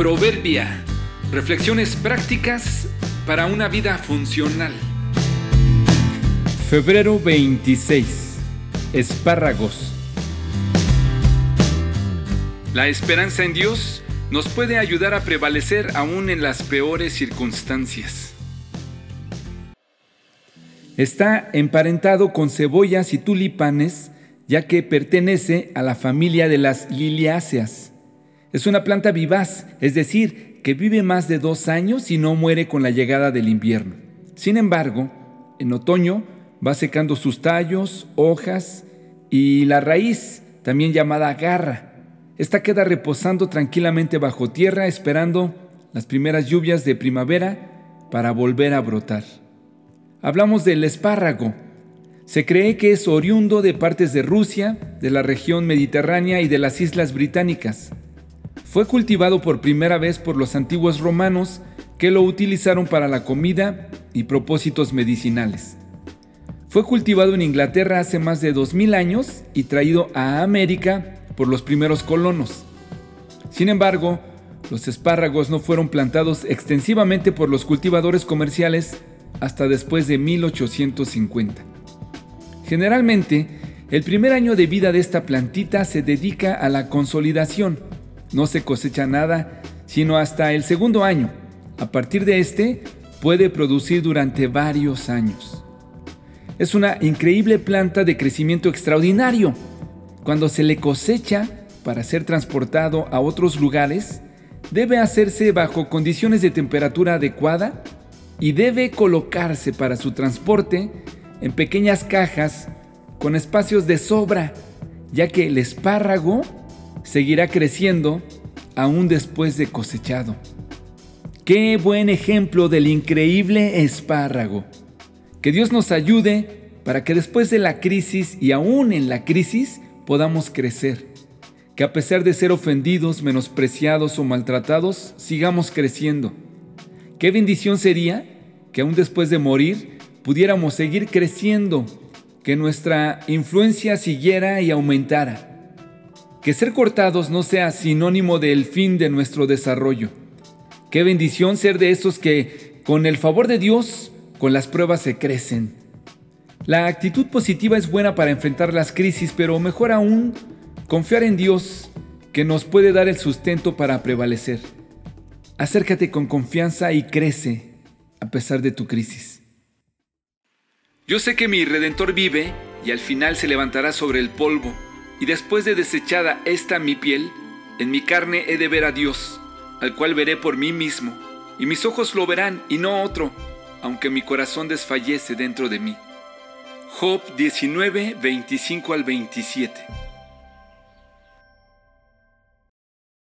Proverbia. Reflexiones prácticas para una vida funcional. Febrero 26. Espárragos. La esperanza en Dios nos puede ayudar a prevalecer aún en las peores circunstancias. Está emparentado con cebollas y tulipanes, ya que pertenece a la familia de las liliáceas. Es una planta vivaz, es decir, que vive más de dos años y no muere con la llegada del invierno. Sin embargo, en otoño va secando sus tallos, hojas y la raíz, también llamada garra. Esta queda reposando tranquilamente bajo tierra esperando las primeras lluvias de primavera para volver a brotar. Hablamos del espárrago. Se cree que es oriundo de partes de Rusia, de la región mediterránea y de las islas británicas. Fue cultivado por primera vez por los antiguos romanos que lo utilizaron para la comida y propósitos medicinales. Fue cultivado en Inglaterra hace más de 2000 años y traído a América por los primeros colonos. Sin embargo, los espárragos no fueron plantados extensivamente por los cultivadores comerciales hasta después de 1850. Generalmente, el primer año de vida de esta plantita se dedica a la consolidación, no se cosecha nada sino hasta el segundo año. A partir de este, puede producir durante varios años. Es una increíble planta de crecimiento extraordinario. Cuando se le cosecha para ser transportado a otros lugares, debe hacerse bajo condiciones de temperatura adecuada y debe colocarse para su transporte en pequeñas cajas con espacios de sobra, ya que el espárrago seguirá creciendo aún después de cosechado. Qué buen ejemplo del increíble espárrago. Que Dios nos ayude para que después de la crisis y aún en la crisis podamos crecer. Que a pesar de ser ofendidos, menospreciados o maltratados, sigamos creciendo. Qué bendición sería que aún después de morir pudiéramos seguir creciendo, que nuestra influencia siguiera y aumentara que ser cortados no sea sinónimo del fin de nuestro desarrollo. Qué bendición ser de esos que, con el favor de Dios, con las pruebas se crecen. La actitud positiva es buena para enfrentar las crisis, pero mejor aún, confiar en Dios, que nos puede dar el sustento para prevalecer. Acércate con confianza y crece a pesar de tu crisis. Yo sé que mi Redentor vive y al final se levantará sobre el polvo y después de desechada esta mi piel, en mi carne he de ver a Dios, al cual veré por mí mismo, y mis ojos lo verán y no otro, aunque mi corazón desfallece dentro de mí. Job 19, 25 al 27.